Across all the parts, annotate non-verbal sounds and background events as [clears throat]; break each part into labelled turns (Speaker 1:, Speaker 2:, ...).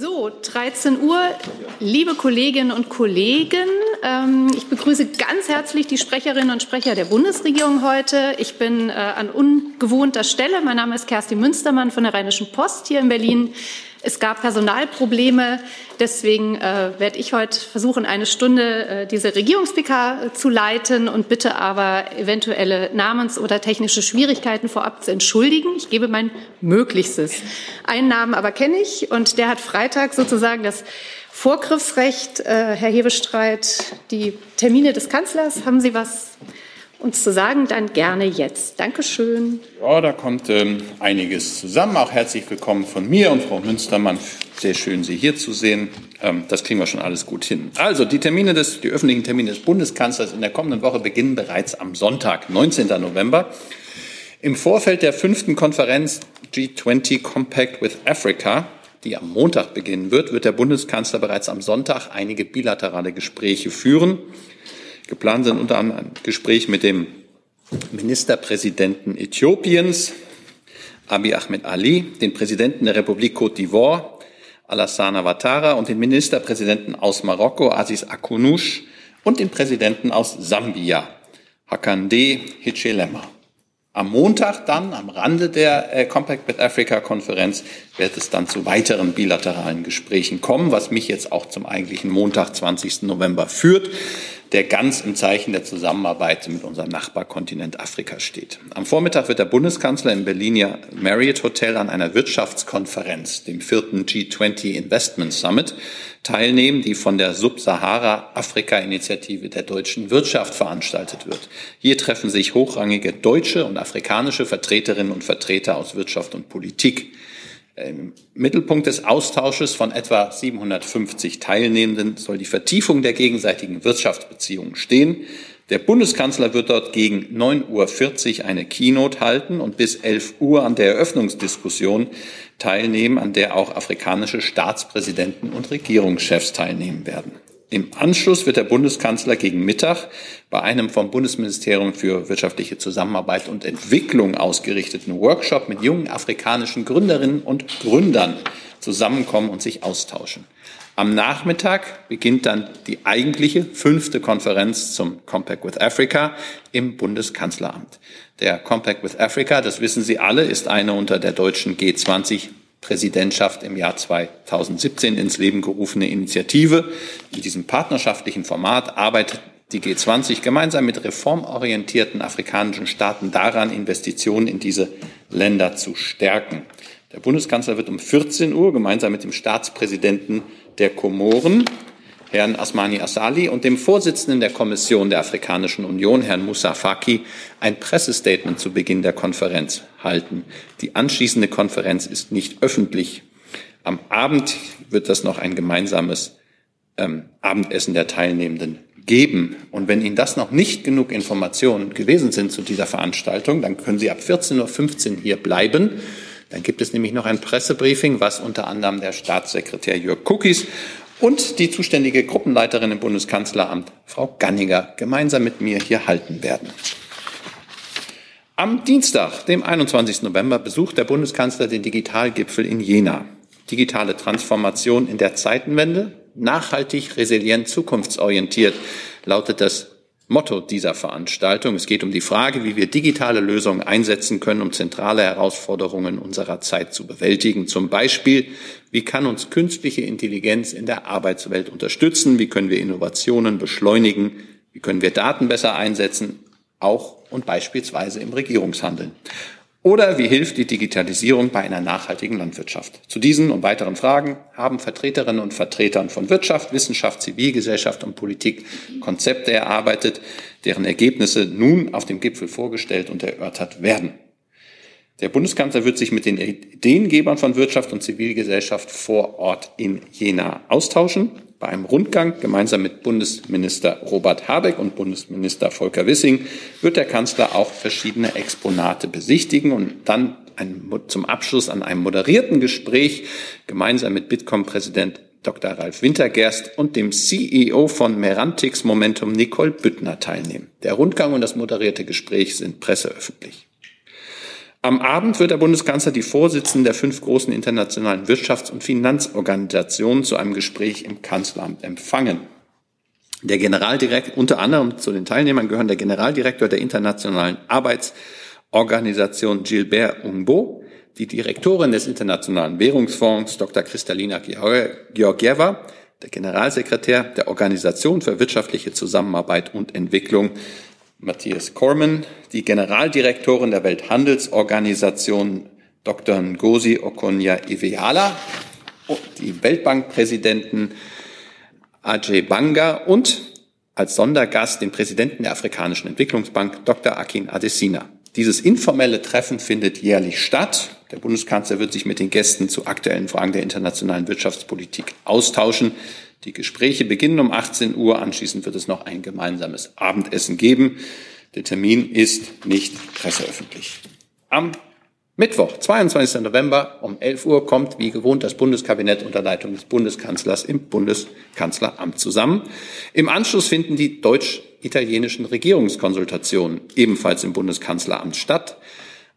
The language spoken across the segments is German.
Speaker 1: So, 13 Uhr, liebe Kolleginnen und Kollegen, ähm, ich begrüße ganz herzlich die Sprecherinnen und Sprecher der Bundesregierung heute. Ich bin äh, an ungewohnter Stelle. Mein Name ist Kerstin Münstermann von der Rheinischen Post hier in Berlin. Es gab Personalprobleme. Deswegen äh, werde ich heute versuchen, eine Stunde äh, diese Regierungs-PK äh, zu leiten und bitte aber eventuelle Namens- oder technische Schwierigkeiten vorab zu entschuldigen. Ich gebe mein Möglichstes. Einen Namen aber kenne ich und der hat Freitag sozusagen das Vorgriffsrecht. Äh, Herr Hebestreit, die Termine des Kanzlers, haben Sie was uns zu sagen, dann gerne jetzt. Dankeschön.
Speaker 2: Ja, da kommt ähm, einiges zusammen. Auch herzlich willkommen von mir und Frau Münstermann. Sehr schön, Sie hier zu sehen. Ähm, das kriegen wir schon alles gut hin. Also, die Termine des, die öffentlichen Termine des Bundeskanzlers in der kommenden Woche beginnen bereits am Sonntag, 19. November. Im Vorfeld der fünften Konferenz G20 Compact with Africa, die am Montag beginnen wird, wird der Bundeskanzler bereits am Sonntag einige bilaterale Gespräche führen. Geplant sind unter anderem ein Gespräch mit dem Ministerpräsidenten Äthiopiens, Abiy Ahmed Ali, den Präsidenten der Republik Côte d'Ivoire, Alassane Ouattara und den Ministerpräsidenten aus Marokko, Aziz Akunouche, und den Präsidenten aus Sambia, Hakande Hichilema. Am Montag dann, am Rande der äh, Compact with Africa Konferenz, wird es dann zu weiteren bilateralen Gesprächen kommen, was mich jetzt auch zum eigentlichen Montag, 20. November führt der ganz im Zeichen der Zusammenarbeit mit unserem Nachbarkontinent Afrika steht. Am Vormittag wird der Bundeskanzler im Berliner Marriott Hotel an einer Wirtschaftskonferenz, dem vierten G20 Investment Summit, teilnehmen, die von der Subsahara-Afrika-Initiative der deutschen Wirtschaft veranstaltet wird. Hier treffen sich hochrangige deutsche und afrikanische Vertreterinnen und Vertreter aus Wirtschaft und Politik. Im Mittelpunkt des Austausches von etwa 750 Teilnehmenden soll die Vertiefung der gegenseitigen Wirtschaftsbeziehungen stehen. Der Bundeskanzler wird dort gegen 9.40 Uhr eine Keynote halten und bis 11 Uhr an der Eröffnungsdiskussion teilnehmen, an der auch afrikanische Staatspräsidenten und Regierungschefs teilnehmen werden. Im Anschluss wird der Bundeskanzler gegen Mittag bei einem vom Bundesministerium für wirtschaftliche Zusammenarbeit und Entwicklung ausgerichteten Workshop mit jungen afrikanischen Gründerinnen und Gründern zusammenkommen und sich austauschen. Am Nachmittag beginnt dann die eigentliche fünfte Konferenz zum Compact with Africa im Bundeskanzleramt. Der Compact with Africa, das wissen Sie alle, ist eine unter der deutschen G20 Präsidentschaft im Jahr 2017 ins Leben gerufene Initiative. In diesem partnerschaftlichen Format arbeitet die G20 gemeinsam mit reformorientierten afrikanischen Staaten daran, Investitionen in diese Länder zu stärken. Der Bundeskanzler wird um 14 Uhr gemeinsam mit dem Staatspräsidenten der Komoren Herrn Asmani Assali und dem Vorsitzenden der Kommission der Afrikanischen Union, Herrn Moussa Faki, ein Pressestatement zu Beginn der Konferenz halten. Die anschließende Konferenz ist nicht öffentlich. Am Abend wird das noch ein gemeinsames ähm, Abendessen der Teilnehmenden geben. Und wenn Ihnen das noch nicht genug Informationen gewesen sind zu dieser Veranstaltung, dann können Sie ab 14.15 Uhr hier bleiben. Dann gibt es nämlich noch ein Pressebriefing, was unter anderem der Staatssekretär Jörg Cookies und die zuständige Gruppenleiterin im Bundeskanzleramt, Frau Ganniger, gemeinsam mit mir hier halten werden. Am Dienstag, dem 21. November, besucht der Bundeskanzler den Digitalgipfel in Jena. Digitale Transformation in der Zeitenwende, nachhaltig, resilient, zukunftsorientiert, lautet das Motto dieser Veranstaltung. Es geht um die Frage, wie wir digitale Lösungen einsetzen können, um zentrale Herausforderungen unserer Zeit zu bewältigen. Zum Beispiel, wie kann uns künstliche Intelligenz in der Arbeitswelt unterstützen? Wie können wir Innovationen beschleunigen? Wie können wir Daten besser einsetzen? Auch und beispielsweise im Regierungshandeln. Oder wie hilft die Digitalisierung bei einer nachhaltigen Landwirtschaft? Zu diesen und weiteren Fragen haben Vertreterinnen und Vertretern von Wirtschaft, Wissenschaft, Zivilgesellschaft und Politik Konzepte erarbeitet, deren Ergebnisse nun auf dem Gipfel vorgestellt und erörtert werden. Der Bundeskanzler wird sich mit den Ideengebern von Wirtschaft und Zivilgesellschaft vor Ort in Jena austauschen. Bei einem Rundgang gemeinsam mit Bundesminister Robert Habeck und Bundesminister Volker Wissing wird der Kanzler auch verschiedene Exponate besichtigen und dann ein, zum Abschluss an einem moderierten Gespräch gemeinsam mit Bitkom-Präsident Dr. Ralf Wintergerst und dem CEO von Merantix Momentum Nicole Büttner teilnehmen. Der Rundgang und das moderierte Gespräch sind presseöffentlich. Am Abend wird der Bundeskanzler die Vorsitzenden der fünf großen internationalen Wirtschafts- und Finanzorganisationen zu einem Gespräch im Kanzleramt empfangen. Der Generaldirektor, unter anderem zu den Teilnehmern gehören der Generaldirektor der Internationalen Arbeitsorganisation Gilbert Umbo, die Direktorin des Internationalen Währungsfonds Dr. Kristalina Georgieva, der Generalsekretär der Organisation für wirtschaftliche Zusammenarbeit und Entwicklung Matthias Corman, die Generaldirektorin der Welthandelsorganisation Dr. Ngozi Okonya-Iweala, die Weltbankpräsidenten Ajay Banga und als Sondergast den Präsidenten der Afrikanischen Entwicklungsbank Dr. Akin Adesina. Dieses informelle Treffen findet jährlich statt. Der Bundeskanzler wird sich mit den Gästen zu aktuellen Fragen der internationalen Wirtschaftspolitik austauschen. Die Gespräche beginnen um 18 Uhr. Anschließend wird es noch ein gemeinsames Abendessen geben. Der Termin ist nicht presseöffentlich. Am Mittwoch, 22. November um 11 Uhr kommt wie gewohnt das Bundeskabinett unter Leitung des Bundeskanzlers im Bundeskanzleramt zusammen. Im Anschluss finden die deutsch-italienischen Regierungskonsultationen ebenfalls im Bundeskanzleramt statt.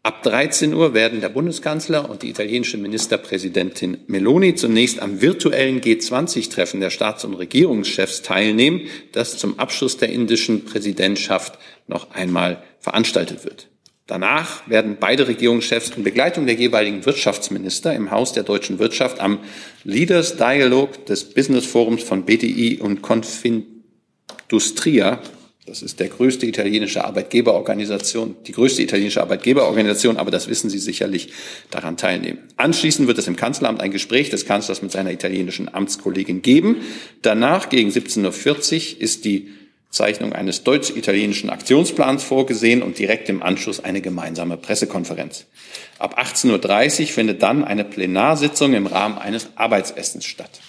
Speaker 2: Ab 13 Uhr werden der Bundeskanzler und die italienische Ministerpräsidentin Meloni zunächst am virtuellen G20-Treffen der Staats- und Regierungschefs teilnehmen, das zum Abschluss der indischen Präsidentschaft noch einmal veranstaltet wird. Danach werden beide Regierungschefs in Begleitung der jeweiligen Wirtschaftsminister im Haus der deutschen Wirtschaft am Leaders Dialog des Business Forums von BDI und Confindustria das ist der größte italienische Arbeitgeberorganisation, die größte italienische Arbeitgeberorganisation, aber das wissen Sie sicherlich, daran teilnehmen. Anschließend wird es im Kanzleramt ein Gespräch des Kanzlers mit seiner italienischen Amtskollegin geben. Danach gegen 17.40 Uhr ist die Zeichnung eines deutsch-italienischen Aktionsplans vorgesehen und direkt im Anschluss eine gemeinsame Pressekonferenz. Ab 18.30 Uhr findet dann eine Plenarsitzung im Rahmen eines Arbeitsessens statt.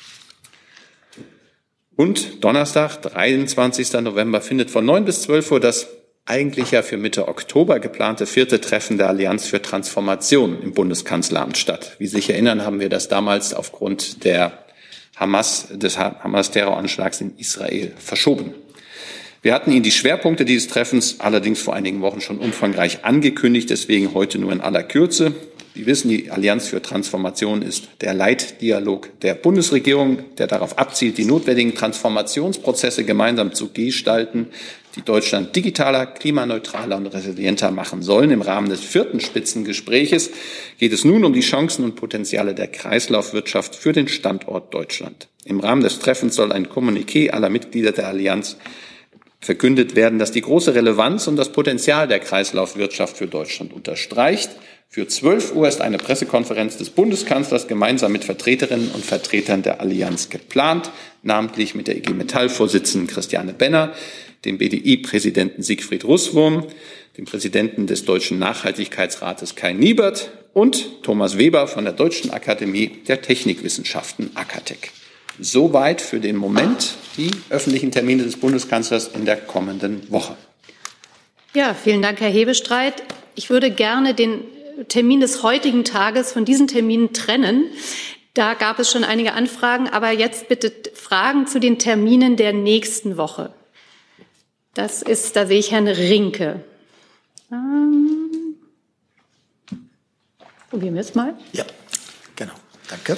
Speaker 2: Und Donnerstag, 23. November, findet von 9 bis 12 Uhr das eigentlich ja für Mitte Oktober geplante vierte Treffen der Allianz für Transformation im Bundeskanzleramt statt. Wie Sie sich erinnern, haben wir das damals aufgrund der Hamas, des Hamas-Terroranschlags in Israel verschoben. Wir hatten Ihnen die Schwerpunkte dieses Treffens allerdings vor einigen Wochen schon umfangreich angekündigt, deswegen heute nur in aller Kürze. Sie wissen, die Allianz für Transformation ist der Leitdialog der Bundesregierung, der darauf abzielt, die notwendigen Transformationsprozesse gemeinsam zu gestalten, die Deutschland digitaler, klimaneutraler und resilienter machen sollen. Im Rahmen des vierten Spitzengespräches geht es nun um die Chancen und Potenziale der Kreislaufwirtschaft für den Standort Deutschland. Im Rahmen des Treffens soll ein Kommuniqué aller Mitglieder der Allianz verkündet werden, das die große Relevanz und das Potenzial der Kreislaufwirtschaft für Deutschland unterstreicht für 12 Uhr ist eine Pressekonferenz des Bundeskanzlers gemeinsam mit Vertreterinnen und Vertretern der Allianz geplant, namentlich mit der IG Metall-Vorsitzenden Christiane Benner, dem BDI-Präsidenten Siegfried Russwurm, dem Präsidenten des Deutschen Nachhaltigkeitsrates Kai Niebert und Thomas Weber von der Deutschen Akademie der Technikwissenschaften AKTEC. Soweit für den Moment die öffentlichen Termine des Bundeskanzlers in der kommenden Woche.
Speaker 1: Ja, vielen Dank, Herr Hebestreit. Ich würde gerne den Termin des heutigen Tages von diesen Terminen trennen. Da gab es schon einige Anfragen, aber jetzt bitte Fragen zu den Terminen der nächsten Woche. Das ist, da sehe ich Herrn Rinke. Ähm, probieren wir es mal.
Speaker 3: Ja, genau. Danke.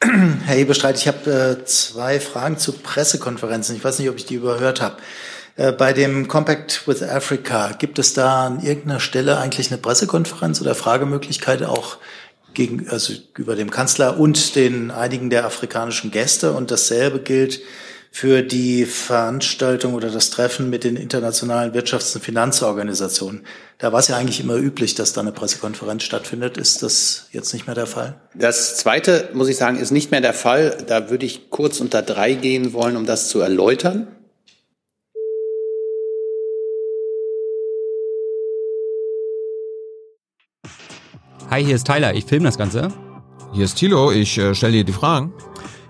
Speaker 3: [clears throat] Herr Hebestreit, ich habe äh, zwei Fragen zu Pressekonferenzen. Ich weiß nicht, ob ich die überhört habe. Äh, bei dem Compact with Africa, gibt es da an irgendeiner Stelle eigentlich eine Pressekonferenz oder Fragemöglichkeit auch gegen, also über dem Kanzler und den einigen der afrikanischen Gäste? Und dasselbe gilt für die Veranstaltung oder das Treffen mit den internationalen Wirtschafts- und Finanzorganisationen. Da war es ja eigentlich immer üblich, dass da eine Pressekonferenz stattfindet. Ist das jetzt nicht mehr der Fall?
Speaker 2: Das Zweite, muss ich sagen, ist nicht mehr der Fall. Da würde ich kurz unter drei gehen wollen, um das zu erläutern.
Speaker 4: Hi, hier ist Tyler, ich filme das Ganze.
Speaker 5: Hier ist Thilo, ich äh, stelle dir die Fragen.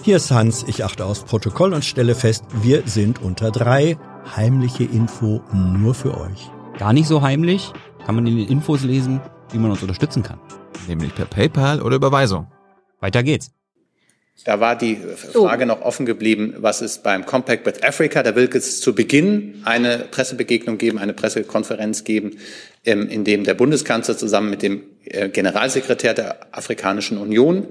Speaker 6: Hier ist Hans, ich achte aufs Protokoll und stelle fest, wir sind unter drei. Heimliche Info nur für euch.
Speaker 4: Gar nicht so heimlich, kann man in den Infos lesen, wie man uns unterstützen kann.
Speaker 5: Nämlich per PayPal oder Überweisung.
Speaker 4: Weiter geht's.
Speaker 2: Da war die Frage noch offen geblieben, was ist beim Compact with Africa? Da will es zu Beginn eine Pressebegegnung geben, eine Pressekonferenz geben, ähm, in dem der Bundeskanzler zusammen mit dem Generalsekretär der Afrikanischen Union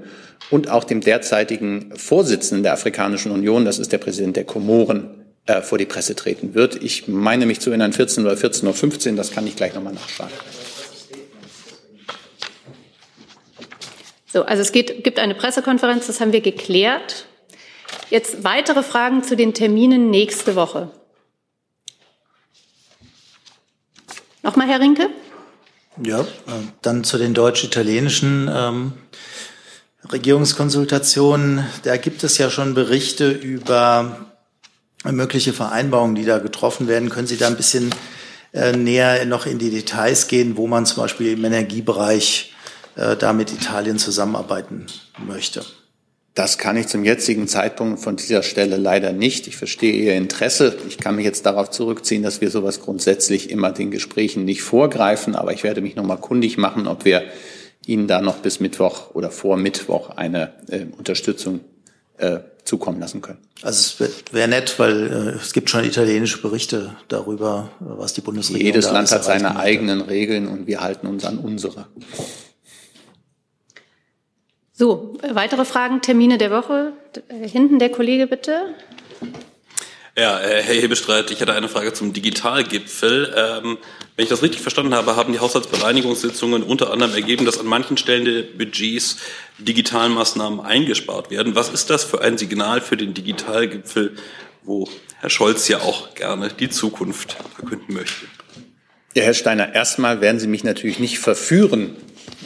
Speaker 2: und auch dem derzeitigen Vorsitzenden der Afrikanischen Union, das ist der Präsident der Komoren, äh, vor die Presse treten wird. Ich meine mich zu erinnern, 14 oder 14.15 Uhr, das kann ich gleich nochmal nachschlagen.
Speaker 1: So, also es geht, gibt eine Pressekonferenz, das haben wir geklärt. Jetzt weitere Fragen zu den Terminen nächste Woche. Nochmal, Herr Rinke?
Speaker 3: Ja, äh, dann zu den deutsch-italienischen ähm, Regierungskonsultationen. Da gibt es ja schon Berichte über mögliche Vereinbarungen, die da getroffen werden. Können Sie da ein bisschen äh, näher noch in die Details gehen, wo man zum Beispiel im Energiebereich äh, da mit Italien zusammenarbeiten möchte.
Speaker 2: Das kann ich zum jetzigen Zeitpunkt von dieser Stelle leider nicht. Ich verstehe Ihr Interesse. Ich kann mich jetzt darauf zurückziehen, dass wir sowas grundsätzlich immer den Gesprächen nicht vorgreifen. Aber ich werde mich noch mal kundig machen, ob wir Ihnen da noch bis Mittwoch oder vor Mittwoch eine äh, Unterstützung äh, zukommen lassen können.
Speaker 3: Also es wäre nett, weil äh, es gibt schon italienische Berichte darüber, was die Bundesregierung.
Speaker 2: Jedes Land hat seine eigenen Regeln und wir halten uns an unsere.
Speaker 1: So, weitere Fragen, Termine der Woche. Äh, hinten der Kollege bitte.
Speaker 7: Ja, äh, Herr Hebestreit, ich hatte eine Frage zum Digitalgipfel. Ähm, wenn ich das richtig verstanden habe, haben die Haushaltsbereinigungssitzungen unter anderem ergeben, dass an manchen Stellen der Budgets Digitalmaßnahmen eingespart werden. Was ist das für ein Signal für den Digitalgipfel, wo Herr Scholz ja auch gerne die Zukunft verkünden möchte?
Speaker 2: Ja, Herr Steiner, erstmal werden Sie mich natürlich nicht verführen,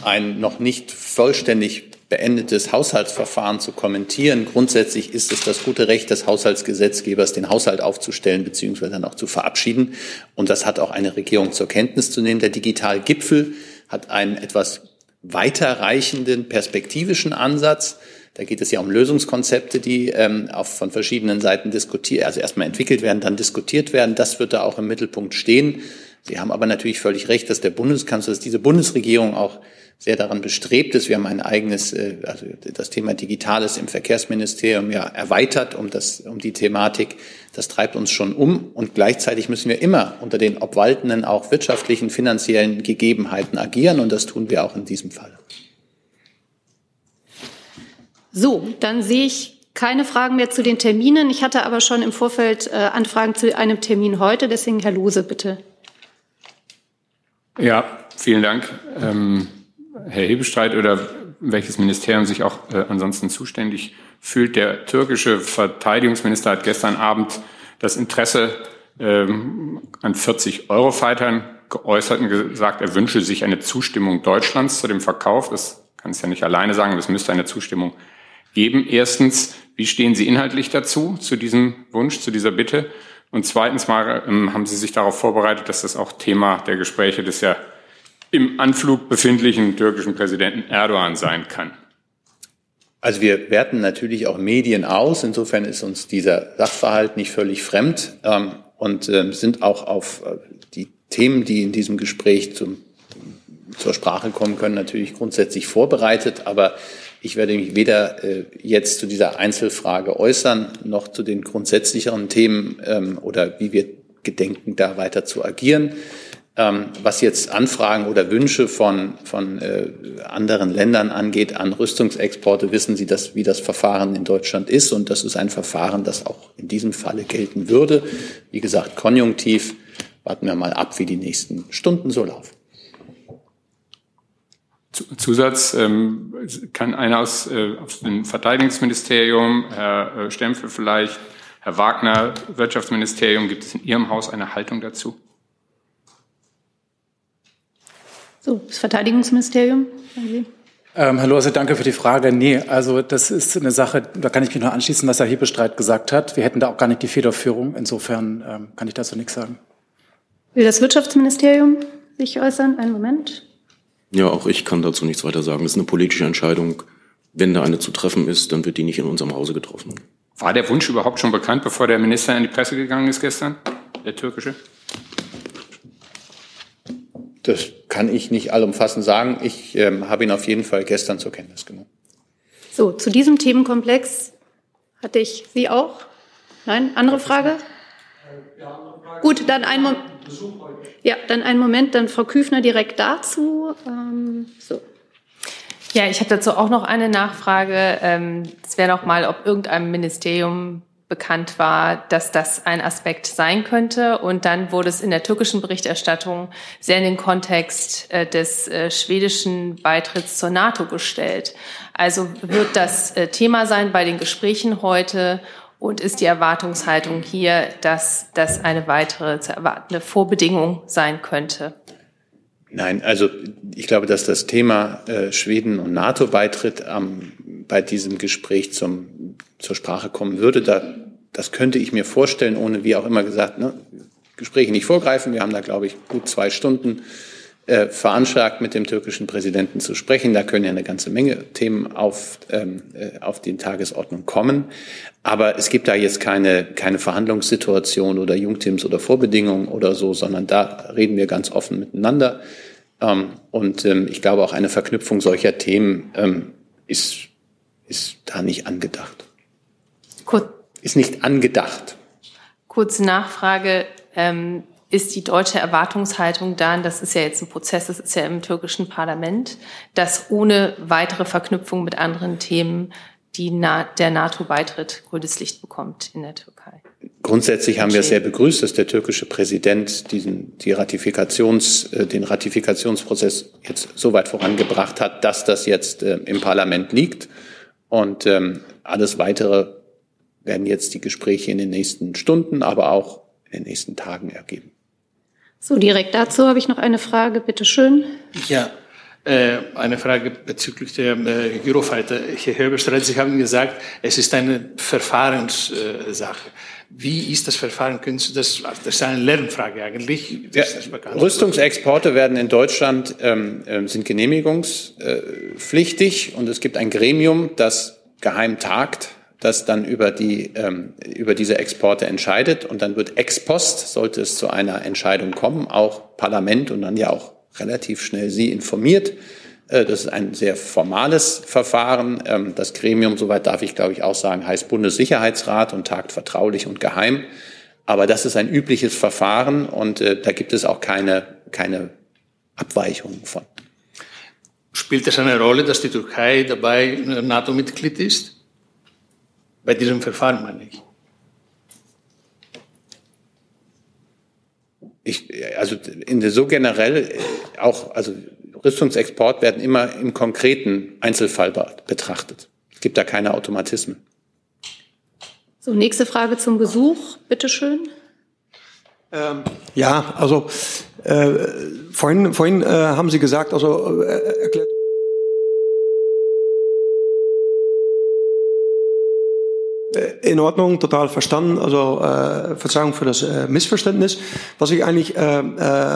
Speaker 2: ein noch nicht vollständig beendetes Haushaltsverfahren zu kommentieren. Grundsätzlich ist es das gute Recht des Haushaltsgesetzgebers, den Haushalt aufzustellen bzw. dann auch zu verabschieden. Und das hat auch eine Regierung zur Kenntnis zu nehmen. Der Digitalgipfel hat einen etwas weiterreichenden perspektivischen Ansatz. Da geht es ja um Lösungskonzepte, die ähm, auch von verschiedenen Seiten diskutiert, also erstmal entwickelt werden, dann diskutiert werden. Das wird da auch im Mittelpunkt stehen. Sie haben aber natürlich völlig recht, dass der Bundeskanzler, dass diese Bundesregierung auch sehr daran bestrebt ist. Wir haben ein eigenes, äh, also das Thema Digitales im Verkehrsministerium ja erweitert um das, um die Thematik. Das treibt uns schon um und gleichzeitig müssen wir immer unter den obwaltenden auch wirtschaftlichen, finanziellen Gegebenheiten agieren und das tun wir auch in diesem Fall.
Speaker 1: So, dann sehe ich keine Fragen mehr zu den Terminen. Ich hatte aber schon im Vorfeld äh, Anfragen zu einem Termin heute. Deswegen, Herr Lose, bitte.
Speaker 8: Ja, vielen Dank. Ähm Herr Hebestreit oder welches Ministerium sich auch äh, ansonsten zuständig fühlt. Der türkische Verteidigungsminister hat gestern Abend das Interesse ähm, an 40 Eurofightern geäußert und gesagt, er wünsche sich eine Zustimmung Deutschlands zu dem Verkauf. Das kann es ja nicht alleine sagen, aber es müsste eine Zustimmung geben. Erstens, wie stehen Sie inhaltlich dazu, zu diesem Wunsch, zu dieser Bitte? Und zweitens mal, ähm, haben Sie sich darauf vorbereitet, dass das auch Thema der Gespräche des ja im Anflug befindlichen türkischen Präsidenten Erdogan sein kann?
Speaker 2: Also wir werten natürlich auch Medien aus. Insofern ist uns dieser Sachverhalt nicht völlig fremd ähm, und ähm, sind auch auf äh, die Themen, die in diesem Gespräch zum, zur Sprache kommen können, natürlich grundsätzlich vorbereitet. Aber ich werde mich weder äh, jetzt zu dieser Einzelfrage äußern, noch zu den grundsätzlicheren Themen ähm, oder wie wir gedenken, da weiter zu agieren. Ähm, was jetzt Anfragen oder Wünsche von, von äh, anderen Ländern angeht an Rüstungsexporte, wissen Sie, dass, wie das Verfahren in Deutschland ist. Und das ist ein Verfahren, das auch in diesem Falle gelten würde. Wie gesagt, konjunktiv. Warten wir mal ab, wie die nächsten Stunden so laufen.
Speaker 8: Zusatz, ähm, kann einer aus, äh, aus dem Verteidigungsministerium, Herr äh, Stempfel vielleicht, Herr Wagner, Wirtschaftsministerium, gibt es in Ihrem Haus eine Haltung dazu?
Speaker 1: So, das Verteidigungsministerium.
Speaker 9: Ähm, Herr Lose, danke für die Frage. Nee, also das ist eine Sache, da kann ich mich nur anschließen, was Herr Hebestreit gesagt hat. Wir hätten da auch gar nicht die Federführung. Insofern ähm, kann ich dazu nichts sagen.
Speaker 1: Will das Wirtschaftsministerium sich äußern? Einen Moment.
Speaker 10: Ja, auch ich kann dazu nichts weiter sagen. Das ist eine politische Entscheidung. Wenn da eine zu treffen ist, dann wird die nicht in unserem Hause getroffen.
Speaker 8: War der Wunsch überhaupt schon bekannt, bevor der Minister in die Presse gegangen ist gestern, der türkische?
Speaker 2: Das kann ich nicht allumfassend sagen. Ich ähm, habe ihn auf jeden Fall gestern zur Kenntnis genommen.
Speaker 1: So, zu diesem Themenkomplex hatte ich Sie auch? Nein? Andere Frage? Gut, dann ein Moment. Ja, dann einen Moment, dann Frau Küfner direkt dazu. Ähm, so.
Speaker 11: Ja, ich habe dazu auch noch eine Nachfrage. Ähm, es wäre noch mal, ob irgendeinem Ministerium bekannt war, dass das ein Aspekt sein könnte. Und dann wurde es in der türkischen Berichterstattung sehr in den Kontext äh, des äh, schwedischen Beitritts zur NATO gestellt. Also wird das äh, Thema sein bei den Gesprächen heute und ist die Erwartungshaltung hier, dass das eine weitere zu erwartende Vorbedingung sein könnte?
Speaker 2: Nein, also ich glaube, dass das Thema äh, Schweden und NATO-Beitritt bei diesem Gespräch zum, zur Sprache kommen würde. Da, das könnte ich mir vorstellen, ohne wie auch immer gesagt, ne, Gespräche nicht vorgreifen. Wir haben da, glaube ich, gut zwei Stunden äh, veranschlagt, mit dem türkischen Präsidenten zu sprechen. Da können ja eine ganze Menge Themen auf, ähm, äh, auf die Tagesordnung kommen. Aber es gibt da jetzt keine, keine Verhandlungssituation oder Jungteams oder Vorbedingungen oder so, sondern da reden wir ganz offen miteinander. Ähm, und ähm, ich glaube, auch eine Verknüpfung solcher Themen ähm, ist, ist da nicht angedacht.
Speaker 11: Kur
Speaker 2: ist nicht angedacht.
Speaker 11: Kurze Nachfrage. Ähm, ist die deutsche Erwartungshaltung dann, das ist ja jetzt ein Prozess, das ist ja im türkischen Parlament, dass ohne weitere Verknüpfung mit anderen Themen die Na der NATO-Beitritt grünes Licht bekommt in der Türkei?
Speaker 2: Grundsätzlich haben wir es sehr begrüßt, dass der türkische Präsident diesen, die Ratifikations, äh, den Ratifikationsprozess jetzt so weit vorangebracht hat, dass das jetzt äh, im Parlament liegt. Und ähm, alles weitere werden jetzt die Gespräche in den nächsten Stunden, aber auch in den nächsten Tagen ergeben.
Speaker 1: So, direkt dazu habe ich noch eine Frage, bitte schön.
Speaker 12: Ja, äh, eine Frage bezüglich der äh, Eurofighter. Herr Herberstreit, Sie haben gesagt, es ist eine Verfahrenssache. Wie ist das Verfahren? Können Sie das, das ist eine Lernfrage eigentlich.
Speaker 2: Ja, Rüstungsexporte werden in Deutschland ähm, ähm, sind genehmigungspflichtig und es gibt ein Gremium, das geheim tagt das dann über, die, ähm, über diese Exporte entscheidet. Und dann wird ex post, sollte es zu einer Entscheidung kommen, auch Parlament und dann ja auch relativ schnell Sie informiert. Äh, das ist ein sehr formales Verfahren. Ähm, das Gremium, soweit darf ich glaube ich auch sagen, heißt Bundessicherheitsrat und tagt vertraulich und geheim. Aber das ist ein übliches Verfahren und äh, da gibt es auch keine, keine Abweichungen von.
Speaker 12: Spielt es eine Rolle, dass die Türkei dabei NATO-Mitglied ist? Bei diesem Verfahren meine ich.
Speaker 2: Ich, also in der so generell auch, also Rüstungsexport werden immer im konkreten Einzelfall betrachtet. Es gibt da keine Automatismen.
Speaker 1: So, nächste Frage zum Besuch, bitteschön.
Speaker 13: Ähm, ja, also äh, vorhin, vorhin äh, haben Sie gesagt, also äh, erklärt in Ordnung, total verstanden. Also äh, Verzeihung für das äh, Missverständnis. Was ich eigentlich äh, äh,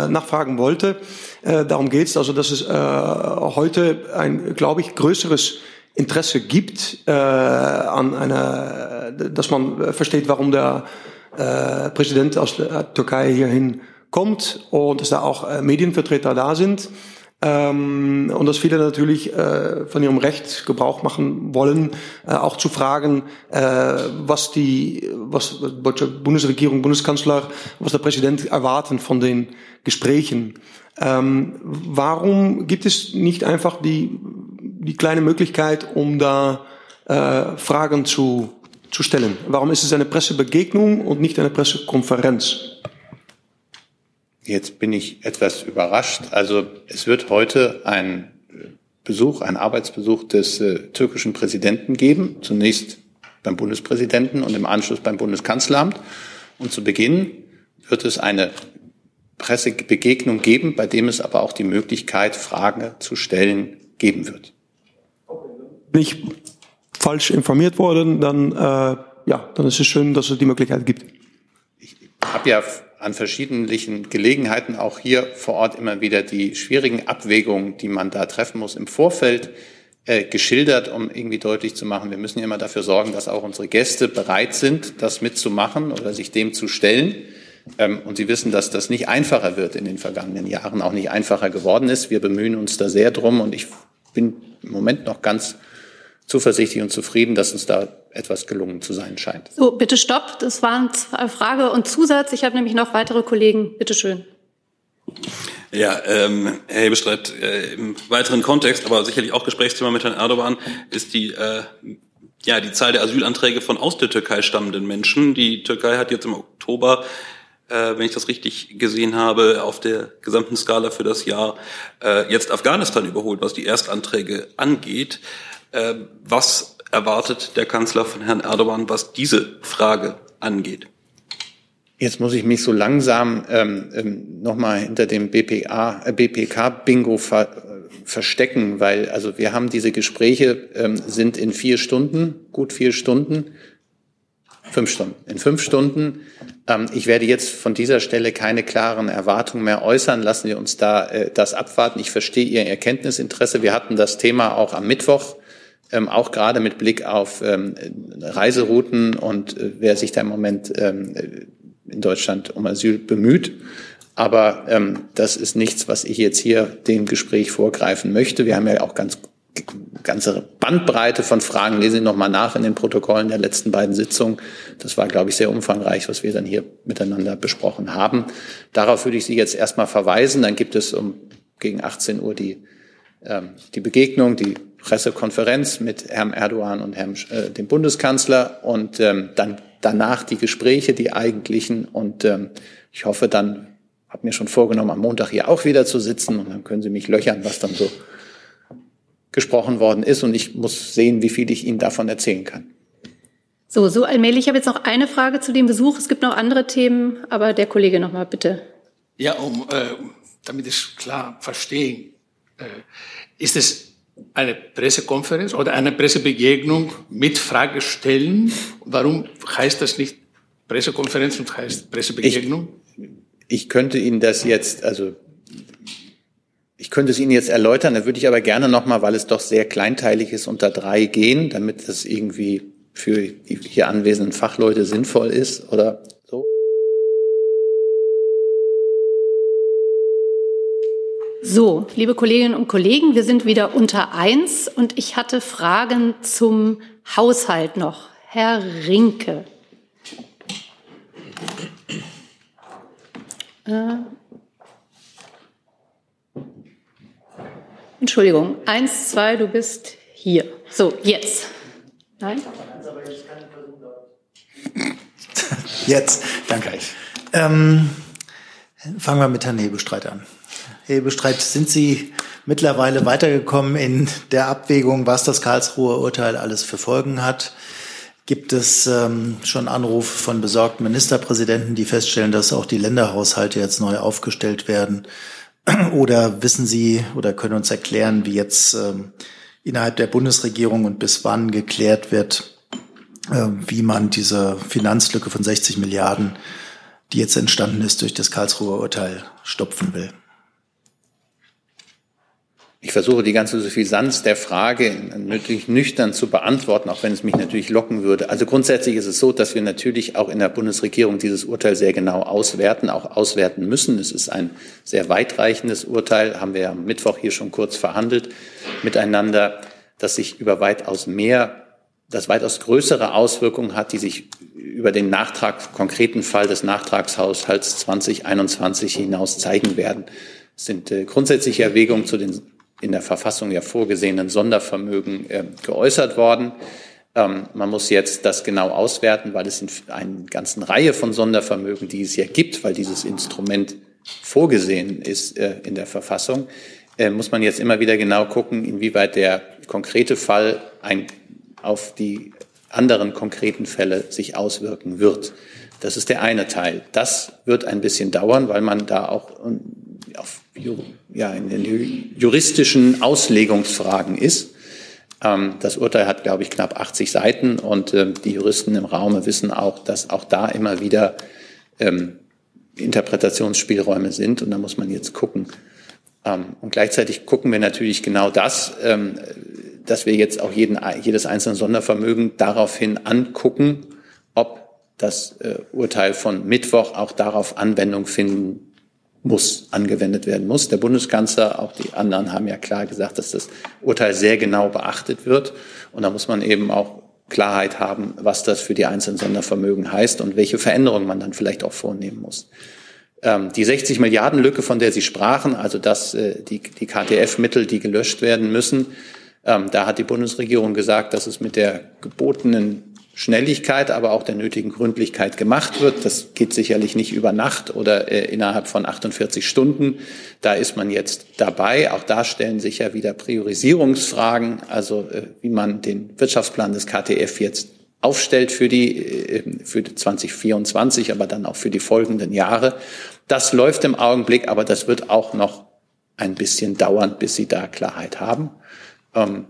Speaker 13: nachfragen wollte, äh, darum geht es, also dass es äh, heute ein, glaube ich, größeres Interesse gibt äh, an einer, dass man versteht, warum der äh, Präsident aus der Türkei hierhin kommt und dass da auch äh, Medienvertreter da sind. Ähm, und dass viele natürlich äh, von ihrem Recht Gebrauch machen wollen, äh, auch zu fragen, äh, was die, was deutsche Bundesregierung, Bundeskanzler, was der Präsident erwarten von den Gesprächen. Ähm, warum gibt es nicht einfach die, die kleine Möglichkeit, um da äh, Fragen zu, zu stellen? Warum ist es eine Pressebegegnung und nicht eine Pressekonferenz?
Speaker 2: Jetzt bin ich etwas überrascht. Also es wird heute ein Besuch, ein Arbeitsbesuch des äh, türkischen Präsidenten geben. Zunächst beim Bundespräsidenten und im Anschluss beim Bundeskanzleramt. Und zu Beginn wird es eine Pressebegegnung geben, bei dem es aber auch die Möglichkeit, Fragen zu stellen, geben wird.
Speaker 13: Bin ich falsch informiert worden, dann, äh, ja, dann ist es schön, dass es die Möglichkeit gibt.
Speaker 2: Ich habe ja an verschiedenen Gelegenheiten auch hier vor Ort immer wieder die schwierigen Abwägungen, die man da treffen muss im Vorfeld äh, geschildert, um irgendwie deutlich zu machen, wir müssen immer dafür sorgen, dass auch unsere Gäste bereit sind, das mitzumachen oder sich dem zu stellen. Ähm, und Sie wissen, dass das nicht einfacher wird in den vergangenen Jahren, auch nicht einfacher geworden ist. Wir bemühen uns da sehr drum und ich bin im Moment noch ganz zuversichtlich und zufrieden, dass uns da etwas gelungen zu sein scheint.
Speaker 1: So, bitte stopp. Das waren zwei Frage und Zusatz. Ich habe nämlich noch weitere Kollegen. Bitte schön.
Speaker 7: Ja, ähm, Herr Hebestreit, äh, im weiteren Kontext, aber sicherlich auch Gesprächsthema mit Herrn Erdogan, ist die, äh, ja, die Zahl der Asylanträge von aus der Türkei stammenden Menschen. Die Türkei hat jetzt im Oktober äh, wenn ich das richtig gesehen habe, auf der gesamten Skala für das Jahr äh, jetzt Afghanistan überholt, was die Erstanträge angeht. Äh, was erwartet der Kanzler von Herrn Erdogan, was diese Frage angeht?
Speaker 2: Jetzt muss ich mich so langsam ähm, ähm, nochmal hinter dem BPA, äh, BPK-Bingo ver, äh, verstecken, weil also wir haben diese Gespräche ähm, sind in vier Stunden, gut vier Stunden, fünf Stunden. In fünf Stunden. Ähm, ich werde jetzt von dieser Stelle keine klaren Erwartungen mehr äußern. Lassen wir uns da äh, das abwarten. Ich verstehe Ihr Erkenntnisinteresse. Wir hatten das Thema auch am Mittwoch ähm, auch gerade mit Blick auf ähm, Reiserouten und äh, wer sich da im Moment ähm, in Deutschland um Asyl bemüht. Aber ähm, das ist nichts, was ich jetzt hier dem Gespräch vorgreifen möchte. Wir haben ja auch ganz ganze Bandbreite von Fragen. Lesen Sie nochmal nach in den Protokollen der letzten beiden Sitzungen. Das war, glaube ich, sehr umfangreich, was wir dann hier miteinander besprochen haben. Darauf würde ich Sie jetzt erstmal verweisen. Dann gibt es um gegen 18 Uhr die, ähm, die Begegnung, die Pressekonferenz mit Herrn Erdogan und Herrn, äh, dem Bundeskanzler und ähm, dann danach die Gespräche, die eigentlichen. Und ähm, ich hoffe dann, habe mir schon vorgenommen, am Montag hier auch wieder zu sitzen und dann können Sie mich löchern, was dann so gesprochen worden ist. Und ich muss sehen, wie viel ich Ihnen davon erzählen kann.
Speaker 1: So, so allmählich. Ich habe jetzt noch eine Frage zu dem Besuch. Es gibt noch andere Themen, aber der Kollege noch mal bitte.
Speaker 12: Ja, um, äh, damit ich klar verstehe, äh, ist es eine Pressekonferenz oder eine Pressebegegnung mit Fragestellen. Warum heißt das nicht Pressekonferenz und heißt Pressebegegnung?
Speaker 2: Ich, ich könnte Ihnen das jetzt, also ich könnte es Ihnen jetzt erläutern, da würde ich aber gerne nochmal, weil es doch sehr kleinteilig ist, unter drei gehen, damit das irgendwie für die hier anwesenden Fachleute sinnvoll ist oder
Speaker 1: So, liebe Kolleginnen und Kollegen, wir sind wieder unter eins und ich hatte Fragen zum Haushalt noch. Herr Rinke. Äh, Entschuldigung, eins, zwei, du bist hier. So, jetzt. Nein?
Speaker 3: Jetzt, danke. Ähm, fangen wir mit Herrn Nebestreit an. Herr Bestreit, sind Sie mittlerweile weitergekommen in der Abwägung, was das Karlsruher Urteil alles für Folgen hat? Gibt es ähm, schon Anrufe von besorgten Ministerpräsidenten, die feststellen, dass auch die Länderhaushalte jetzt neu aufgestellt werden? [clears throat] Oder wissen Sie oder können uns erklären, wie jetzt ähm, innerhalb der Bundesregierung und bis wann geklärt wird, äh, wie man diese Finanzlücke von 60 Milliarden, die jetzt entstanden ist durch das Karlsruher Urteil, stopfen will?
Speaker 2: Ich versuche die ganze Suffisanz der Frage natürlich nüchtern zu beantworten, auch wenn es mich natürlich locken würde. Also grundsätzlich ist es so, dass wir natürlich auch in der Bundesregierung dieses Urteil sehr genau auswerten, auch auswerten müssen. Es ist ein sehr weitreichendes Urteil, haben wir am Mittwoch hier schon kurz verhandelt miteinander, das sich über weitaus mehr, das weitaus größere Auswirkungen hat, die sich über den Nachtrag, konkreten Fall des Nachtragshaushalts 2021 hinaus zeigen werden. Es sind äh, grundsätzliche Erwägungen zu den in der Verfassung ja vorgesehenen Sondervermögen äh, geäußert worden. Ähm, man muss jetzt das genau auswerten, weil es in einer ganzen Reihe von Sondervermögen, die es ja gibt, weil dieses Instrument vorgesehen ist äh, in der Verfassung, äh, muss man jetzt immer wieder genau gucken, inwieweit der konkrete Fall ein, auf die anderen konkreten Fälle sich auswirken wird. Das ist der eine Teil. Das wird ein bisschen dauern, weil man da auch ja, in den juristischen Auslegungsfragen ist. Ähm, das Urteil hat, glaube ich, knapp 80 Seiten und ähm, die Juristen im Raume wissen auch, dass auch da immer wieder ähm, Interpretationsspielräume sind und da muss man jetzt gucken. und gleichzeitig gucken wir natürlich genau das, dass wir jetzt auch jeden, jedes einzelne Sondervermögen daraufhin angucken, ob das äh, Urteil von Mittwoch auch darauf Anwendung finden muss, angewendet werden muss. Der Bundeskanzler, auch die anderen haben ja klar gesagt, dass das Urteil sehr genau beachtet wird. Und da muss man eben auch Klarheit haben, was das für die einzelnen Sondervermögen heißt und welche Veränderungen man dann vielleicht auch vornehmen muss. Ähm, die 60 Milliarden Lücke, von der Sie sprachen, also dass äh, die, die KTF-Mittel, die gelöscht werden müssen, ähm, da hat die Bundesregierung gesagt, dass es mit der gebotenen Schnelligkeit, aber auch der nötigen Gründlichkeit gemacht wird. Das geht sicherlich nicht über Nacht oder äh, innerhalb von 48 Stunden. Da ist man jetzt dabei. Auch da stellen sich ja wieder Priorisierungsfragen, also äh, wie man den Wirtschaftsplan des KTF jetzt aufstellt für die äh, für 2024, aber dann auch für die folgenden Jahre. Das läuft im Augenblick, aber das wird auch noch ein bisschen dauern, bis Sie da Klarheit haben. Ähm,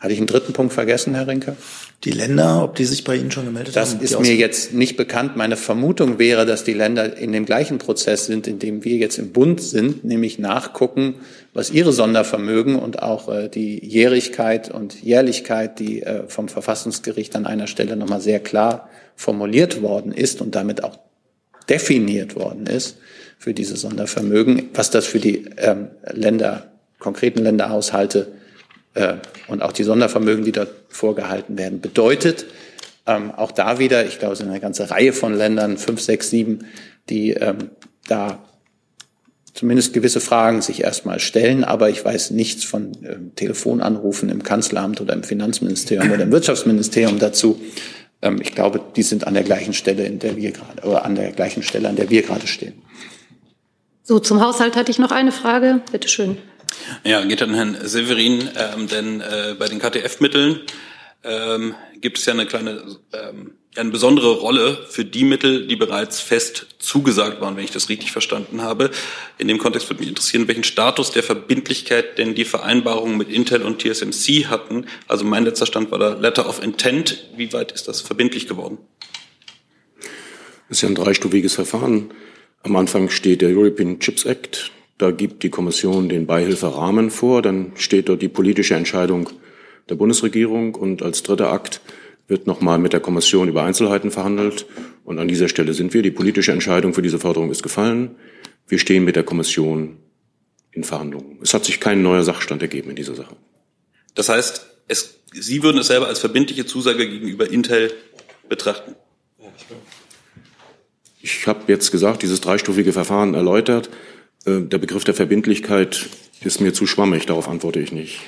Speaker 2: hatte ich einen dritten Punkt vergessen, Herr Rinke?
Speaker 3: Die Länder, ob die sich bei Ihnen schon gemeldet
Speaker 2: das
Speaker 3: haben?
Speaker 2: Das ist mir jetzt nicht bekannt. Meine Vermutung wäre, dass die Länder in dem gleichen Prozess sind, in dem wir jetzt im Bund sind, nämlich nachgucken, was ihre Sondervermögen und auch äh, die Jährigkeit und Jährlichkeit, die äh, vom Verfassungsgericht an einer Stelle nochmal sehr klar formuliert worden ist und damit auch definiert worden ist für diese Sondervermögen, was das für die ähm, Länder, konkreten Länderhaushalte äh, und auch die Sondervermögen, die dort vorgehalten werden, bedeutet. Ähm, auch da wieder, ich glaube, es sind eine ganze Reihe von Ländern, fünf, sechs, sieben, die ähm, da zumindest gewisse Fragen sich erstmal stellen, aber ich weiß nichts von ähm, Telefonanrufen im Kanzleramt oder im Finanzministerium oder im Wirtschaftsministerium dazu. Ähm, ich glaube, die sind an der gleichen Stelle, in der wir gerade, oder an der gleichen Stelle, an der wir gerade stehen.
Speaker 1: So, zum Haushalt hatte ich noch eine Frage. Bitte schön.
Speaker 7: Ja, geht an Herrn Severin, ähm, denn äh, bei den KTF-Mitteln ähm, gibt es ja eine kleine, ähm, eine besondere Rolle für die Mittel, die bereits fest zugesagt waren, wenn ich das richtig verstanden habe. In dem Kontext würde mich interessieren, welchen Status der Verbindlichkeit denn die Vereinbarungen mit Intel und TSMC hatten. Also mein letzter Stand war der Letter of Intent. Wie weit ist das verbindlich geworden?
Speaker 10: Das ist ja ein dreistufiges Verfahren. Am Anfang steht der European Chips Act. Da gibt die Kommission den Beihilferahmen vor, dann steht dort die politische Entscheidung der Bundesregierung und als dritter Akt wird nochmal mit der Kommission über Einzelheiten verhandelt. Und an dieser Stelle sind wir. Die politische Entscheidung für diese Förderung ist gefallen. Wir stehen mit der Kommission in Verhandlungen. Es hat sich kein neuer Sachstand ergeben in dieser Sache.
Speaker 7: Das heißt, es, Sie würden es selber als verbindliche Zusage gegenüber Intel betrachten?
Speaker 10: Ich habe jetzt gesagt, dieses dreistufige Verfahren erläutert. Äh, der Begriff der Verbindlichkeit ist mir zu schwammig, darauf antworte ich nicht.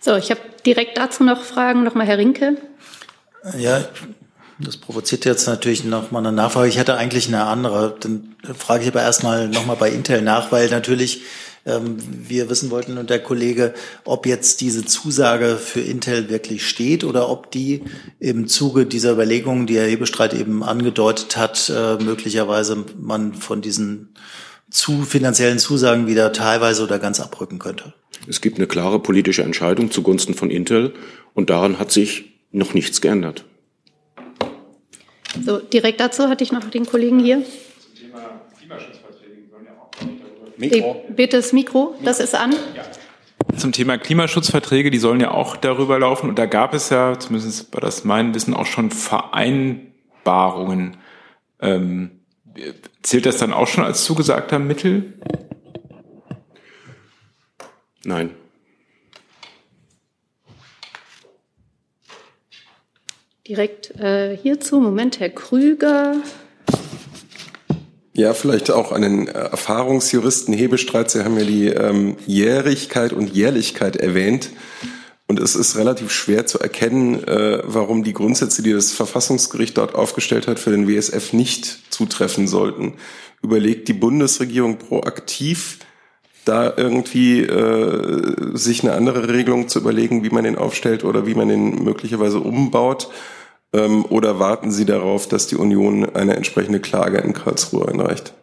Speaker 1: So, ich habe direkt dazu noch Fragen. Nochmal Herr Rinke.
Speaker 3: Ja, das provoziert jetzt natürlich noch mal eine Nachfrage. Ich hätte eigentlich eine andere. Dann frage ich aber erstmal noch mal bei Intel nach, weil natürlich ähm, wir wissen wollten und der Kollege, ob jetzt diese Zusage für Intel wirklich steht oder ob die im Zuge dieser Überlegungen, die Herr Hebestreit eben angedeutet hat, äh, möglicherweise man von diesen zu finanziellen Zusagen wieder teilweise oder ganz abrücken könnte.
Speaker 10: Es gibt eine klare politische Entscheidung zugunsten von Intel und daran hat sich noch nichts geändert.
Speaker 1: So, direkt dazu hatte ich noch den Kollegen hier. Zum Thema Klimaschutzverträge sollen ja auch Mikro. Bitte das Mikro, das ist an.
Speaker 14: Zum Thema Klimaschutzverträge, die sollen ja auch darüber laufen. Und da gab es ja, zumindest war das mein Wissen, auch schon Vereinbarungen. Ähm, Zählt das dann auch schon als zugesagter Mittel?
Speaker 10: Nein.
Speaker 1: Direkt äh, hierzu, Moment, Herr Krüger.
Speaker 15: Ja, vielleicht auch einen äh, Erfahrungsjuristen Hebestreit. Sie haben ja die ähm, Jährigkeit und Jährlichkeit erwähnt. Und es ist relativ schwer zu erkennen, äh, warum die Grundsätze, die das Verfassungsgericht dort aufgestellt hat, für den WSF nicht zutreffen sollten. Überlegt die Bundesregierung proaktiv, da irgendwie äh, sich eine andere Regelung zu überlegen, wie man den aufstellt oder wie man den möglicherweise umbaut? Ähm, oder warten Sie darauf, dass die Union eine entsprechende Klage in Karlsruhe einreicht?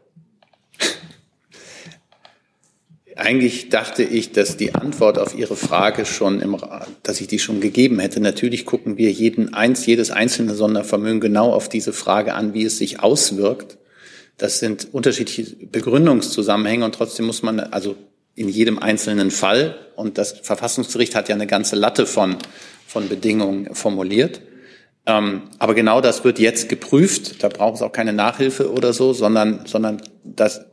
Speaker 2: Eigentlich dachte ich, dass die Antwort auf Ihre Frage schon im, dass ich die schon gegeben hätte. Natürlich gucken wir jeden eins, jedes einzelne Sondervermögen genau auf diese Frage an, wie es sich auswirkt. Das sind unterschiedliche Begründungszusammenhänge und trotzdem muss man also in jedem einzelnen Fall und das Verfassungsgericht hat ja eine ganze Latte von, von Bedingungen formuliert. Ähm, aber genau das wird jetzt geprüft. Da braucht es auch keine Nachhilfe oder so, sondern, sondern das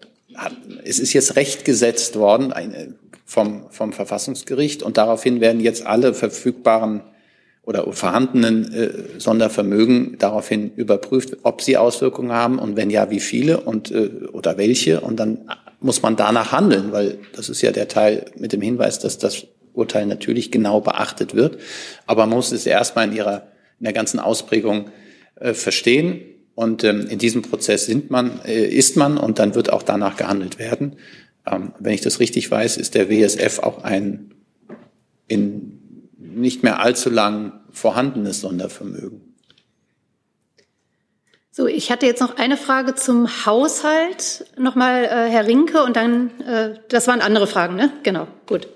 Speaker 2: es ist jetzt Recht gesetzt worden vom, vom Verfassungsgericht und daraufhin werden jetzt alle verfügbaren oder vorhandenen äh, Sondervermögen daraufhin überprüft, ob sie Auswirkungen haben und wenn ja, wie viele und äh, oder welche. Und dann muss man danach handeln, weil das ist ja der Teil mit dem Hinweis, dass das Urteil natürlich genau beachtet wird, aber man muss es erstmal in ihrer in der ganzen Ausprägung äh, verstehen und ähm, in diesem Prozess sind man, äh, ist man und dann wird auch danach gehandelt werden. Ähm, wenn ich das richtig weiß, ist der WSF auch ein in nicht mehr allzu lang vorhandenes Sondervermögen.
Speaker 1: So, ich hatte jetzt noch eine Frage zum Haushalt. Nochmal äh, Herr Rinke und dann, äh, das waren andere Fragen, ne? Genau, gut.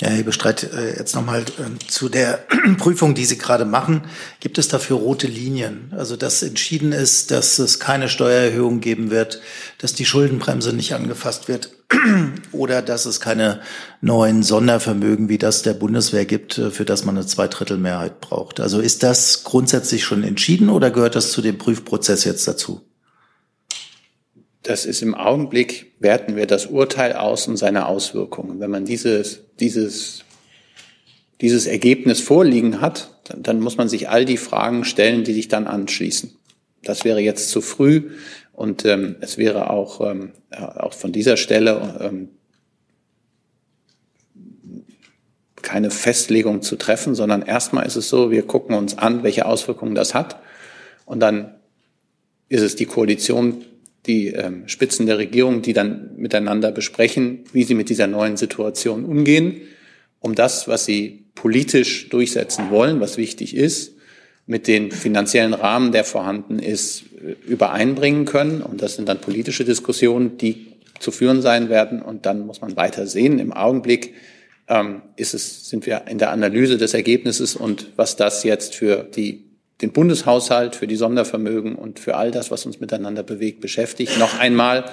Speaker 3: Ja, Herr Bestreit, äh, jetzt nochmal äh, zu der [clears throat] Prüfung, die Sie gerade machen. Gibt es dafür rote Linien? Also, dass entschieden ist, dass es keine Steuererhöhung geben wird, dass die Schuldenbremse nicht angefasst wird [clears throat] oder dass es keine neuen Sondervermögen wie das der Bundeswehr gibt, äh, für das man eine Zweidrittelmehrheit braucht. Also ist das grundsätzlich schon entschieden oder gehört das zu dem Prüfprozess jetzt dazu?
Speaker 2: Das ist im Augenblick, werten wir das Urteil aus und seine Auswirkungen. Wenn man dieses, dieses, dieses Ergebnis vorliegen hat, dann, dann muss man sich all die Fragen stellen, die sich dann anschließen. Das wäre jetzt zu früh und ähm, es wäre auch, ähm, auch von dieser Stelle ähm, keine Festlegung zu treffen, sondern erstmal ist es so, wir gucken uns an, welche Auswirkungen das hat und dann ist es die Koalition, die ähm, Spitzen der Regierung, die dann miteinander besprechen, wie sie mit dieser neuen Situation umgehen, um das, was sie politisch durchsetzen wollen, was wichtig ist, mit den finanziellen Rahmen, der vorhanden ist, äh, übereinbringen können. Und das sind dann politische Diskussionen, die zu führen sein werden. Und dann muss man weiter sehen. Im Augenblick ähm, ist es, sind wir in der Analyse des Ergebnisses und was das jetzt für die den Bundeshaushalt, für die Sondervermögen und für all das, was uns miteinander bewegt, beschäftigt. Noch einmal,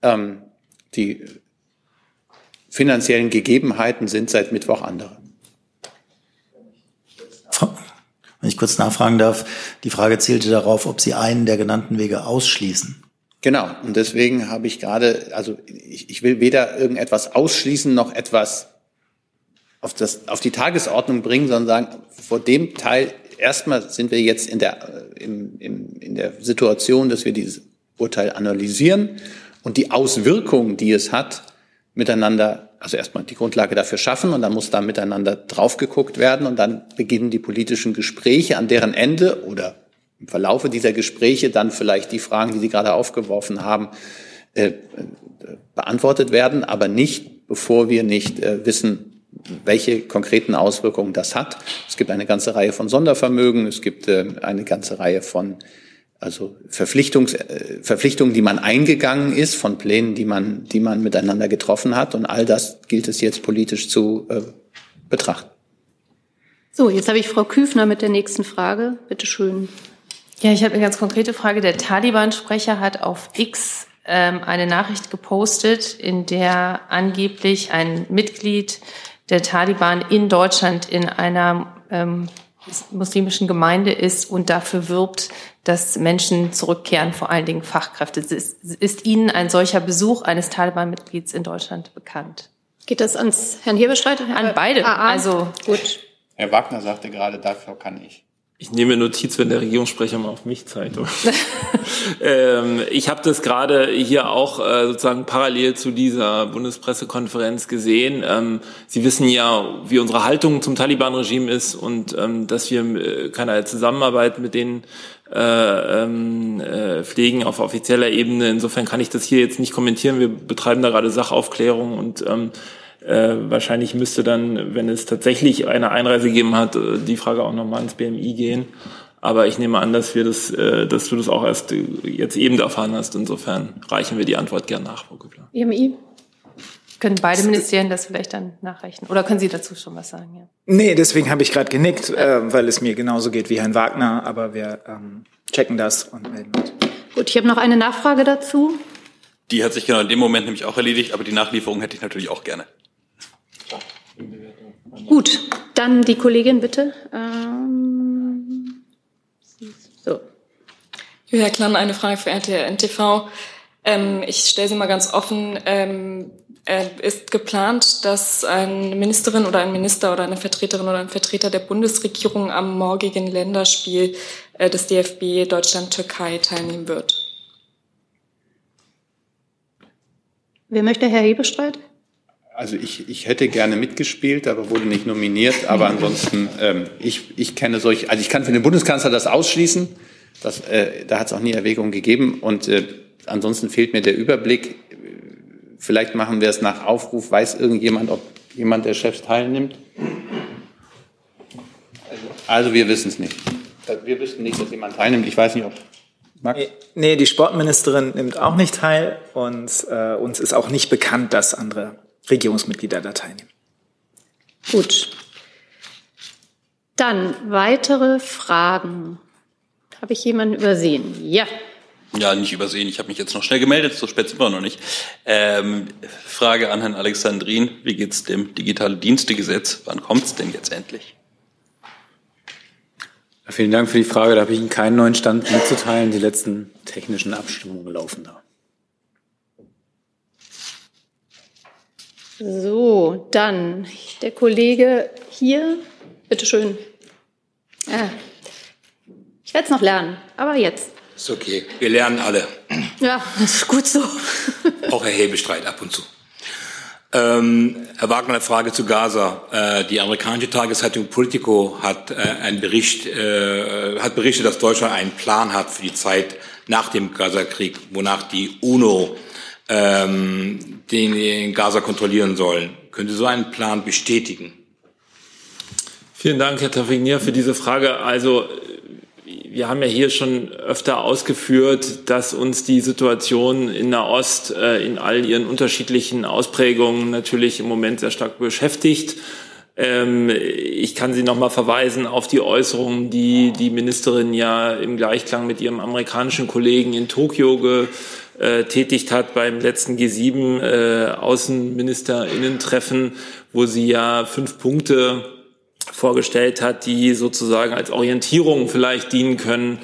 Speaker 2: ähm, die finanziellen Gegebenheiten sind seit Mittwoch andere.
Speaker 3: Wenn ich kurz nachfragen darf, die Frage zielte darauf, ob Sie einen der genannten Wege ausschließen.
Speaker 2: Genau, und deswegen habe ich gerade, also ich, ich will weder irgendetwas ausschließen noch etwas auf, das, auf die Tagesordnung bringen, sondern sagen, vor dem Teil erstmal sind wir jetzt in der, äh, im, im, in der Situation, dass wir dieses Urteil analysieren und die Auswirkungen, die es hat, miteinander, also erstmal die Grundlage dafür schaffen und dann muss da miteinander drauf geguckt werden und dann beginnen die politischen Gespräche, an deren Ende oder im Verlaufe dieser Gespräche dann vielleicht die Fragen, die Sie gerade aufgeworfen haben, äh, äh beantwortet werden, aber nicht, bevor wir nicht äh, wissen, welche konkreten Auswirkungen das hat. Es gibt eine ganze Reihe von Sondervermögen, es gibt äh, eine ganze Reihe von also Verpflichtungs, äh, Verpflichtungen, die man eingegangen ist, von Plänen, die man, die man miteinander getroffen hat. Und all das gilt es jetzt politisch zu äh, betrachten.
Speaker 1: So, jetzt habe ich Frau Küfner mit der nächsten Frage. Bitte schön.
Speaker 11: Ja, ich habe eine ganz konkrete Frage. Der Taliban-Sprecher hat auf X ähm, eine Nachricht gepostet, in der angeblich ein Mitglied der Taliban in Deutschland in einer ähm, muslimischen Gemeinde ist und dafür wirbt, dass Menschen zurückkehren, vor allen Dingen Fachkräfte. Ist, ist Ihnen ein solcher Besuch eines Taliban-Mitglieds in Deutschland bekannt?
Speaker 1: Geht das ans Herrn Hebestreit?
Speaker 11: An beide.
Speaker 1: Ah, ah. Also gut.
Speaker 2: Herr Wagner sagte gerade, dafür kann ich.
Speaker 7: Ich nehme Notiz, wenn der Regierungssprecher mal auf mich zeigt. [laughs] ähm, ich habe das gerade hier auch äh, sozusagen parallel zu dieser Bundespressekonferenz gesehen. Ähm, Sie wissen ja, wie unsere Haltung zum Taliban-Regime ist und ähm, dass wir äh, keine Zusammenarbeit mit denen äh, ähm, äh, pflegen auf offizieller Ebene. Insofern kann ich das hier jetzt nicht kommentieren. Wir betreiben da gerade Sachaufklärung und ähm, äh, wahrscheinlich müsste dann, wenn es tatsächlich eine Einreise gegeben hat, äh, die Frage auch nochmal ins BMI gehen. Aber ich nehme an, dass wir das, äh, dass du das auch erst jetzt eben erfahren hast. Insofern reichen wir die Antwort gern nach, Frau Kübler.
Speaker 1: BMI?
Speaker 11: Können beide Ministerien das vielleicht dann nachreichen? Oder können Sie dazu schon was sagen? Ja.
Speaker 16: Nee, deswegen habe ich gerade genickt, äh, weil es mir genauso geht wie Herrn Wagner. Aber wir ähm, checken das und melden uns.
Speaker 1: Gut, ich habe noch eine Nachfrage dazu.
Speaker 7: Die hat sich genau in dem Moment nämlich auch erledigt, aber die Nachlieferung hätte ich natürlich auch gerne.
Speaker 1: Gut, dann die Kollegin bitte. Ähm,
Speaker 17: so. Julia Klann, eine Frage für RTL NTV. Ähm, ich stelle sie mal ganz offen. Ähm, äh, ist geplant, dass eine Ministerin oder ein Minister oder eine Vertreterin oder ein Vertreter der Bundesregierung am morgigen Länderspiel äh, des DFB Deutschland-Türkei teilnehmen wird?
Speaker 1: Wer möchte, Herr Hebestreit?
Speaker 2: Also ich, ich hätte gerne mitgespielt, aber wurde nicht nominiert. Aber [laughs] ansonsten, ähm, ich, ich kenne solche, also ich kann für den Bundeskanzler das ausschließen. Das, äh, da hat es auch nie Erwägungen gegeben. Und äh, ansonsten fehlt mir der Überblick. Vielleicht machen wir es nach Aufruf. Weiß irgendjemand, ob jemand der Chefs teilnimmt? Also wir wissen es nicht. Wir wüssten nicht, dass jemand teilnimmt. Ich weiß nicht, ob
Speaker 16: Max? Nee, die Sportministerin nimmt auch nicht teil und äh, uns ist auch nicht bekannt, dass andere Regierungsmitglieder da teilnehmen.
Speaker 1: Gut. Dann weitere Fragen. Habe ich jemanden übersehen? Ja.
Speaker 7: Ja, nicht übersehen. Ich habe mich jetzt noch schnell gemeldet, so spät sind wir noch nicht. Ähm, Frage an Herrn Alexandrin. Wie geht's dem Digitale Dienstegesetz? Wann kommt's denn jetzt endlich?
Speaker 9: Vielen Dank für die Frage. Da habe ich Ihnen keinen neuen Stand mitzuteilen. Die letzten technischen Abstimmungen laufen da.
Speaker 1: So, dann der Kollege hier. Bitte schön. Ah. Ich werde es noch lernen, aber jetzt.
Speaker 18: Ist okay. Wir lernen alle.
Speaker 1: Ja, das ist gut so. [laughs]
Speaker 18: Auch Herr Hebestreit ab und zu. Ähm, Herr Wagner, eine Frage zu Gaza. Äh, die amerikanische Tageszeitung Politico hat äh, einen Bericht, äh, hat berichtet, dass Deutschland einen Plan hat für die Zeit nach dem Gaza-Krieg, wonach die UNO ähm, den in Gaza kontrollieren soll. Können Sie so einen Plan bestätigen?
Speaker 14: Vielen Dank, Herr Tafignier, für diese Frage. Also wir haben ja hier schon öfter ausgeführt, dass uns die Situation in Nahost äh, in all ihren unterschiedlichen Ausprägungen natürlich im Moment sehr stark beschäftigt. Ähm, ich kann Sie noch mal verweisen auf die Äußerungen, die die Ministerin ja im Gleichklang mit ihrem amerikanischen Kollegen in Tokio getätigt hat beim letzten G7 äh, Außenministerinnen-Treffen, wo sie ja fünf Punkte vorgestellt hat, die sozusagen als Orientierung vielleicht dienen können,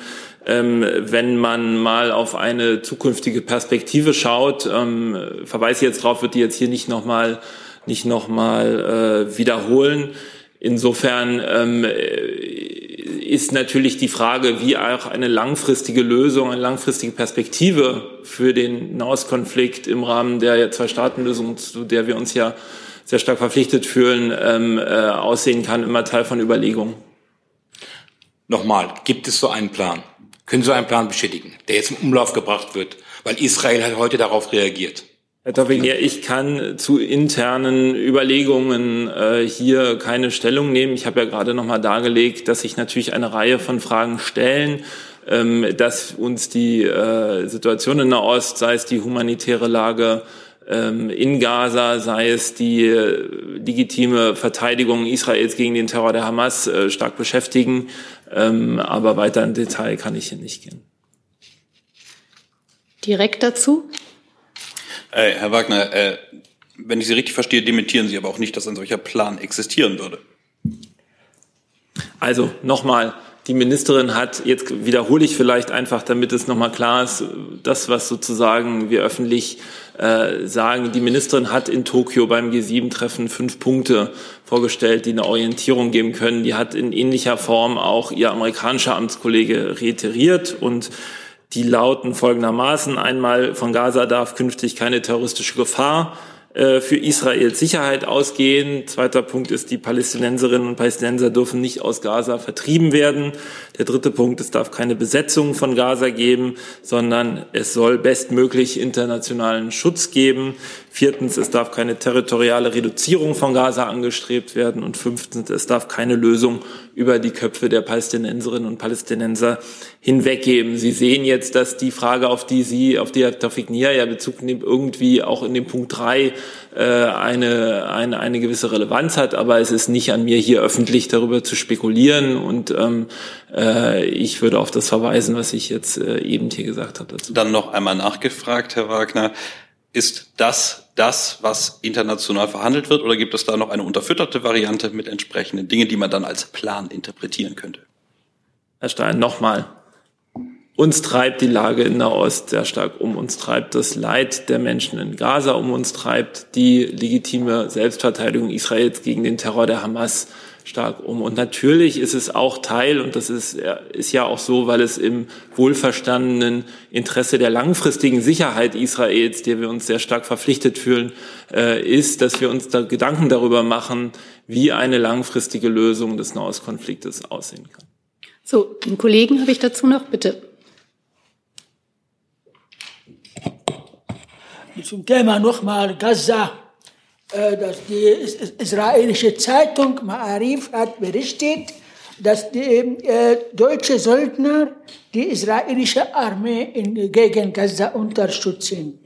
Speaker 14: ähm, wenn man mal auf eine zukünftige Perspektive schaut. Ähm, verweise jetzt darauf, wird die jetzt hier nicht nochmal nicht noch mal, äh, wiederholen. Insofern ähm, ist natürlich die Frage, wie auch eine langfristige Lösung, eine langfristige Perspektive für den Nahostkonflikt im Rahmen der Zwei-Staaten-Lösung, zu der wir uns ja sehr stark verpflichtet fühlen, ähm, äh, aussehen kann, immer Teil von Überlegungen.
Speaker 18: Nochmal, gibt es so einen Plan? Können Sie einen Plan bestätigen, der jetzt im Umlauf gebracht wird? Weil Israel hat heute darauf reagiert.
Speaker 14: Herr Tavinier, ich kann zu internen Überlegungen äh, hier keine Stellung nehmen. Ich habe ja gerade noch mal dargelegt, dass sich natürlich eine Reihe von Fragen stellen, ähm, dass uns die äh, Situation in der Ost, sei es die humanitäre Lage, ähm, in Gaza, sei es die äh, legitime Verteidigung Israels gegen den Terror der Hamas, äh, stark beschäftigen. Ähm, aber weiter in Detail kann ich hier nicht gehen.
Speaker 1: Direkt dazu?
Speaker 7: Äh, Herr Wagner, äh, wenn ich Sie richtig verstehe, dementieren Sie aber auch nicht, dass ein solcher Plan existieren würde.
Speaker 14: Also nochmal, die Ministerin hat, jetzt wiederhole ich vielleicht einfach, damit es nochmal klar ist, das, was sozusagen wir öffentlich äh, sagen, die Ministerin hat in Tokio beim G7-Treffen fünf Punkte vorgestellt, die eine Orientierung geben können. Die hat in ähnlicher Form auch ihr amerikanischer Amtskollege reiteriert und die lauten folgendermaßen. Einmal von Gaza darf künftig keine terroristische Gefahr äh, für Israels Sicherheit ausgehen. Zweiter Punkt ist, die Palästinenserinnen und Palästinenser dürfen nicht aus Gaza vertrieben werden. Der dritte Punkt, es darf keine Besetzung von Gaza geben, sondern es soll bestmöglich internationalen Schutz geben. Viertens, es darf keine territoriale Reduzierung von Gaza angestrebt werden. Und fünftens, es darf keine Lösung über die Köpfe der Palästinenserinnen und Palästinenser hinweggeben. Sie sehen jetzt, dass die Frage, auf die Sie, auf die Herr Tafik Nia ja Bezug nimmt, irgendwie auch in dem Punkt drei äh, eine, eine, eine gewisse Relevanz hat. Aber es ist nicht an mir, hier öffentlich darüber zu spekulieren. Und ähm, äh, ich würde auf das verweisen, was ich jetzt äh, eben hier gesagt habe. Dazu.
Speaker 7: Dann noch einmal nachgefragt, Herr Wagner. Ist das das, was international verhandelt wird, oder gibt es da noch eine unterfütterte Variante mit entsprechenden Dingen, die man dann als Plan interpretieren könnte?
Speaker 14: Herr Stein, nochmal. Uns treibt die Lage in Nahost sehr stark um. Uns treibt das Leid der Menschen in Gaza um. Uns treibt die legitime Selbstverteidigung Israels gegen den Terror der Hamas stark um. Und natürlich ist es auch Teil, und das ist, ist ja auch so, weil es im wohlverstandenen Interesse der langfristigen Sicherheit Israels, der wir uns sehr stark verpflichtet fühlen, äh, ist, dass wir uns da Gedanken darüber machen, wie eine langfristige Lösung des Nahostkonfliktes aussehen kann.
Speaker 1: So, den Kollegen habe ich dazu noch, bitte.
Speaker 19: Zum Thema nochmal Gaza. Äh, dass die israelische Zeitung Ma'arif hat berichtet, dass die äh, deutsche Söldner die israelische Armee in, gegen Gaza unterstützen.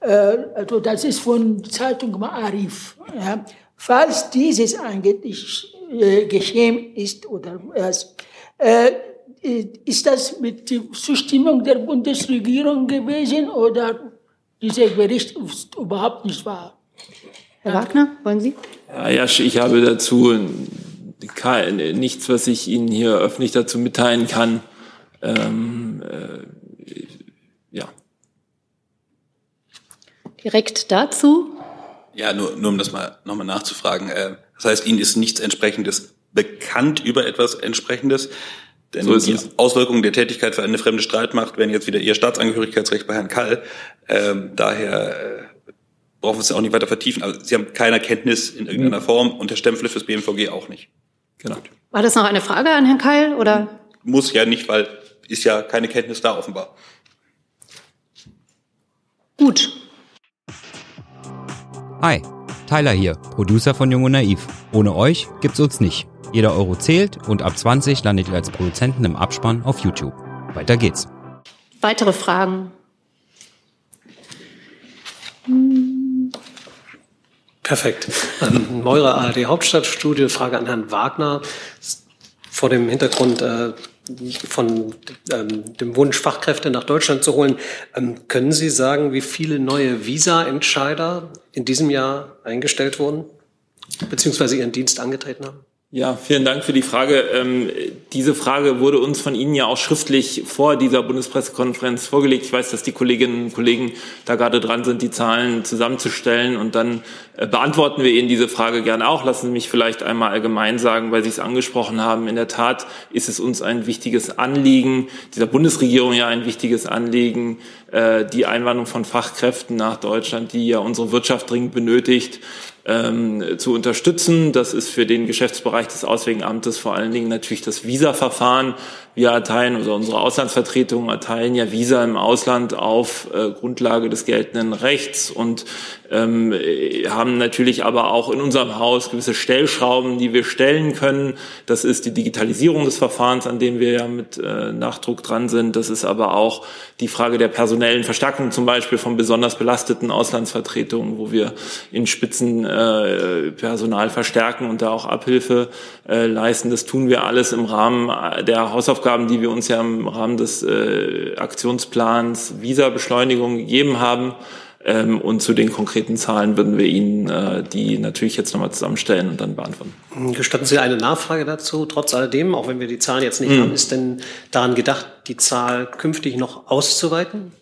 Speaker 19: Äh, also das ist von Zeitung Ma'arif. Ja. Falls dieses eigentlich äh, geschehen ist oder was, äh, ist das mit der Zustimmung der Bundesregierung gewesen oder dieser Bericht ist überhaupt nicht wahr?
Speaker 1: Herr Wagner, wollen Sie?
Speaker 14: Ja, ich habe dazu nichts, was ich Ihnen hier öffentlich dazu mitteilen kann. Ähm, äh, ja.
Speaker 1: Direkt dazu?
Speaker 7: Ja, nur, nur um das mal nochmal nachzufragen. Äh, das heißt, Ihnen ist nichts Entsprechendes bekannt über etwas Entsprechendes? Denn so die es. Auswirkungen der Tätigkeit für eine fremde Streitmacht wären jetzt wieder Ihr Staatsangehörigkeitsrecht bei Herrn Kall. Ähm, daher äh, brauchen wir es ja auch nicht weiter vertiefen. Also Sie haben keine Kenntnis in irgendeiner Form und der Stempel fürs BMVG auch nicht.
Speaker 1: Genau. War das noch eine Frage an Herrn Keil oder?
Speaker 7: Muss ja nicht, weil ist ja keine Kenntnis da offenbar.
Speaker 1: Gut.
Speaker 4: Hi, Tyler hier, Producer von Jung und Naiv. Ohne euch gibt's uns nicht. Jeder Euro zählt und ab 20 landet ihr als Produzenten im Abspann auf YouTube. Weiter geht's.
Speaker 1: Weitere Fragen?
Speaker 20: Perfekt. Ähm, Meurer ARD Hauptstadtstudie, Frage an Herrn Wagner. Vor dem Hintergrund äh, von ähm, dem Wunsch, Fachkräfte nach Deutschland zu holen. Ähm, können Sie sagen, wie viele neue Visa-Entscheider in diesem Jahr eingestellt wurden, beziehungsweise ihren Dienst angetreten haben?
Speaker 14: Ja, vielen Dank für die Frage. Ähm, diese Frage wurde uns von Ihnen ja auch schriftlich vor dieser Bundespressekonferenz vorgelegt. Ich weiß, dass die Kolleginnen und Kollegen da gerade dran sind, die Zahlen zusammenzustellen und dann äh, beantworten wir Ihnen diese Frage gerne auch. Lassen Sie mich vielleicht einmal allgemein sagen, weil Sie es angesprochen haben. In der Tat ist es uns ein wichtiges Anliegen, dieser Bundesregierung ja ein wichtiges Anliegen, äh, die Einwanderung von Fachkräften nach Deutschland, die ja unsere Wirtschaft dringend benötigt, ähm, zu unterstützen. Das ist für den Geschäftsbereich des Auswärtigen Amtes vor allen Dingen natürlich das Visa-Verfahren. Wir erteilen, also unsere Auslandsvertretungen erteilen ja Visa im Ausland auf äh, Grundlage des geltenden Rechts und ähm, haben natürlich aber auch in unserem Haus gewisse Stellschrauben, die wir stellen können. Das ist die Digitalisierung des Verfahrens, an dem wir ja mit äh, Nachdruck dran sind. Das ist aber auch die Frage der personellen Verstärkung, zum Beispiel von besonders belasteten Auslandsvertretungen, wo wir in Spitzenpersonal äh, verstärken und da auch Abhilfe äh, leisten. Das tun wir alles im Rahmen der Hausaufgaben, die wir uns ja im Rahmen des äh, Aktionsplans Visa-Beschleunigung gegeben haben. Ähm, und zu den konkreten Zahlen würden wir Ihnen äh, die natürlich jetzt nochmal zusammenstellen und dann beantworten.
Speaker 20: Gestatten Sie eine Nachfrage dazu? Trotz alledem, auch wenn wir die Zahlen jetzt nicht mhm. haben, ist denn daran gedacht, die Zahl künftig noch auszuweiten?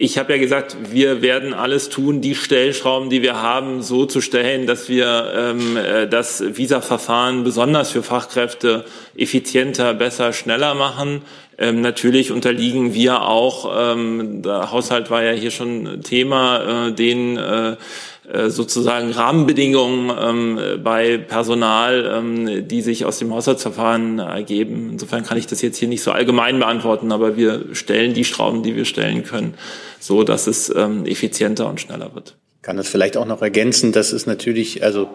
Speaker 14: Ich habe ja gesagt, wir werden alles tun, die Stellschrauben, die wir haben, so zu stellen, dass wir ähm, äh, das Visa-Verfahren besonders für Fachkräfte effizienter, besser, schneller machen. Ähm, natürlich unterliegen wir auch, ähm, der Haushalt war ja hier schon Thema, äh, den äh, sozusagen Rahmenbedingungen ähm, bei Personal, ähm, die sich aus dem Haushaltsverfahren ergeben. Insofern kann ich das jetzt hier nicht so allgemein beantworten, aber wir stellen die Schrauben, die wir stellen können, so dass es ähm, effizienter und schneller wird.
Speaker 2: Ich kann das vielleicht auch noch ergänzen, dass es natürlich, also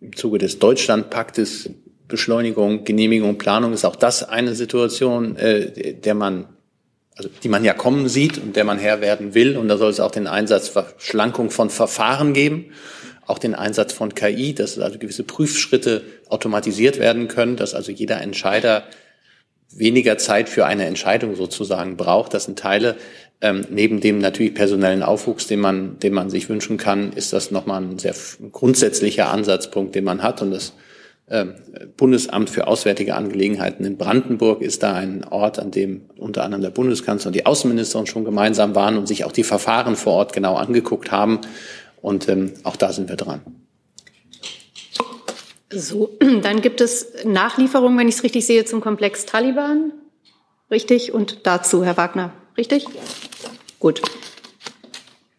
Speaker 2: im Zuge des Deutschlandpaktes Beschleunigung, Genehmigung, Planung ist auch das eine Situation, äh, der man, also die man ja kommen sieht und der man Herr werden will. Und da soll es auch den Einsatz Verschlankung von Verfahren geben, auch den Einsatz von KI, dass also gewisse Prüfschritte automatisiert werden können, dass also jeder Entscheider weniger Zeit für eine Entscheidung sozusagen braucht. Das sind Teile, ähm, neben dem natürlich personellen Aufwuchs, den man, den man sich wünschen kann, ist das nochmal ein sehr grundsätzlicher Ansatzpunkt, den man hat. Und das Bundesamt für Auswärtige Angelegenheiten in Brandenburg ist da ein Ort, an dem unter anderem der Bundeskanzler und die Außenministerin schon gemeinsam waren und sich auch die Verfahren vor Ort genau angeguckt haben. Und ähm, auch da sind wir dran.
Speaker 1: So, [clears throat] dann gibt es Nachlieferungen, wenn ich es richtig sehe, zum Komplex Taliban. Richtig? Und dazu, Herr Wagner. Richtig? Gut.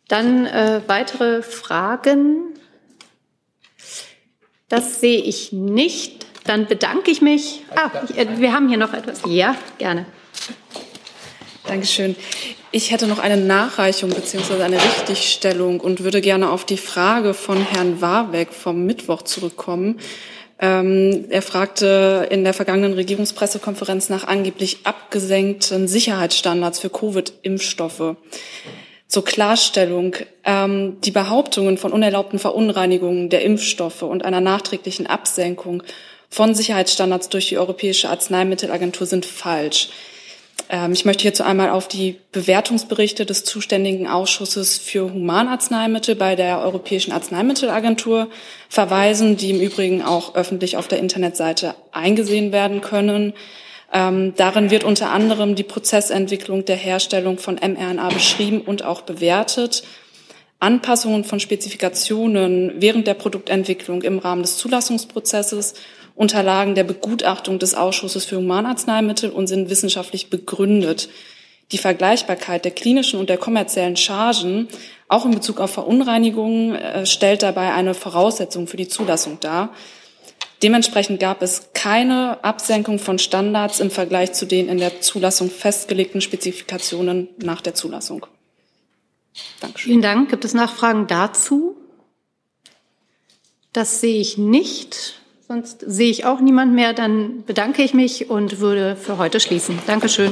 Speaker 1: Dann äh, weitere Fragen. Das sehe ich nicht. Dann bedanke ich mich. Ah, äh, wir haben hier noch etwas. Ja, gerne.
Speaker 17: Dankeschön. Ich hätte noch eine Nachreichung bzw. eine Richtigstellung und würde gerne auf die Frage von Herrn Warbeck vom Mittwoch zurückkommen. Ähm, er fragte in der vergangenen Regierungspressekonferenz nach angeblich abgesenkten Sicherheitsstandards für Covid-Impfstoffe. Zur Klarstellung, ähm, die Behauptungen von unerlaubten Verunreinigungen der Impfstoffe und einer nachträglichen Absenkung von Sicherheitsstandards durch die Europäische Arzneimittelagentur sind falsch. Ähm, ich möchte hierzu einmal auf die Bewertungsberichte des zuständigen Ausschusses für Humanarzneimittel bei der Europäischen Arzneimittelagentur verweisen, die im Übrigen auch öffentlich auf der Internetseite eingesehen werden können. Ähm, darin wird unter anderem die Prozessentwicklung der Herstellung von mRNA beschrieben und auch bewertet. Anpassungen von Spezifikationen während der Produktentwicklung im Rahmen des Zulassungsprozesses unterlagen der Begutachtung des Ausschusses für Humanarzneimittel und sind wissenschaftlich begründet. Die Vergleichbarkeit der klinischen und der kommerziellen Chargen, auch in Bezug auf Verunreinigungen, äh, stellt dabei eine Voraussetzung für die Zulassung dar. Dementsprechend gab es keine Absenkung von Standards im Vergleich zu den in der Zulassung festgelegten Spezifikationen nach der Zulassung.
Speaker 1: Dankeschön. Vielen Dank. Gibt es Nachfragen dazu? Das sehe ich nicht. Sonst sehe ich auch niemand mehr. Dann bedanke ich mich und würde für heute schließen. Dankeschön.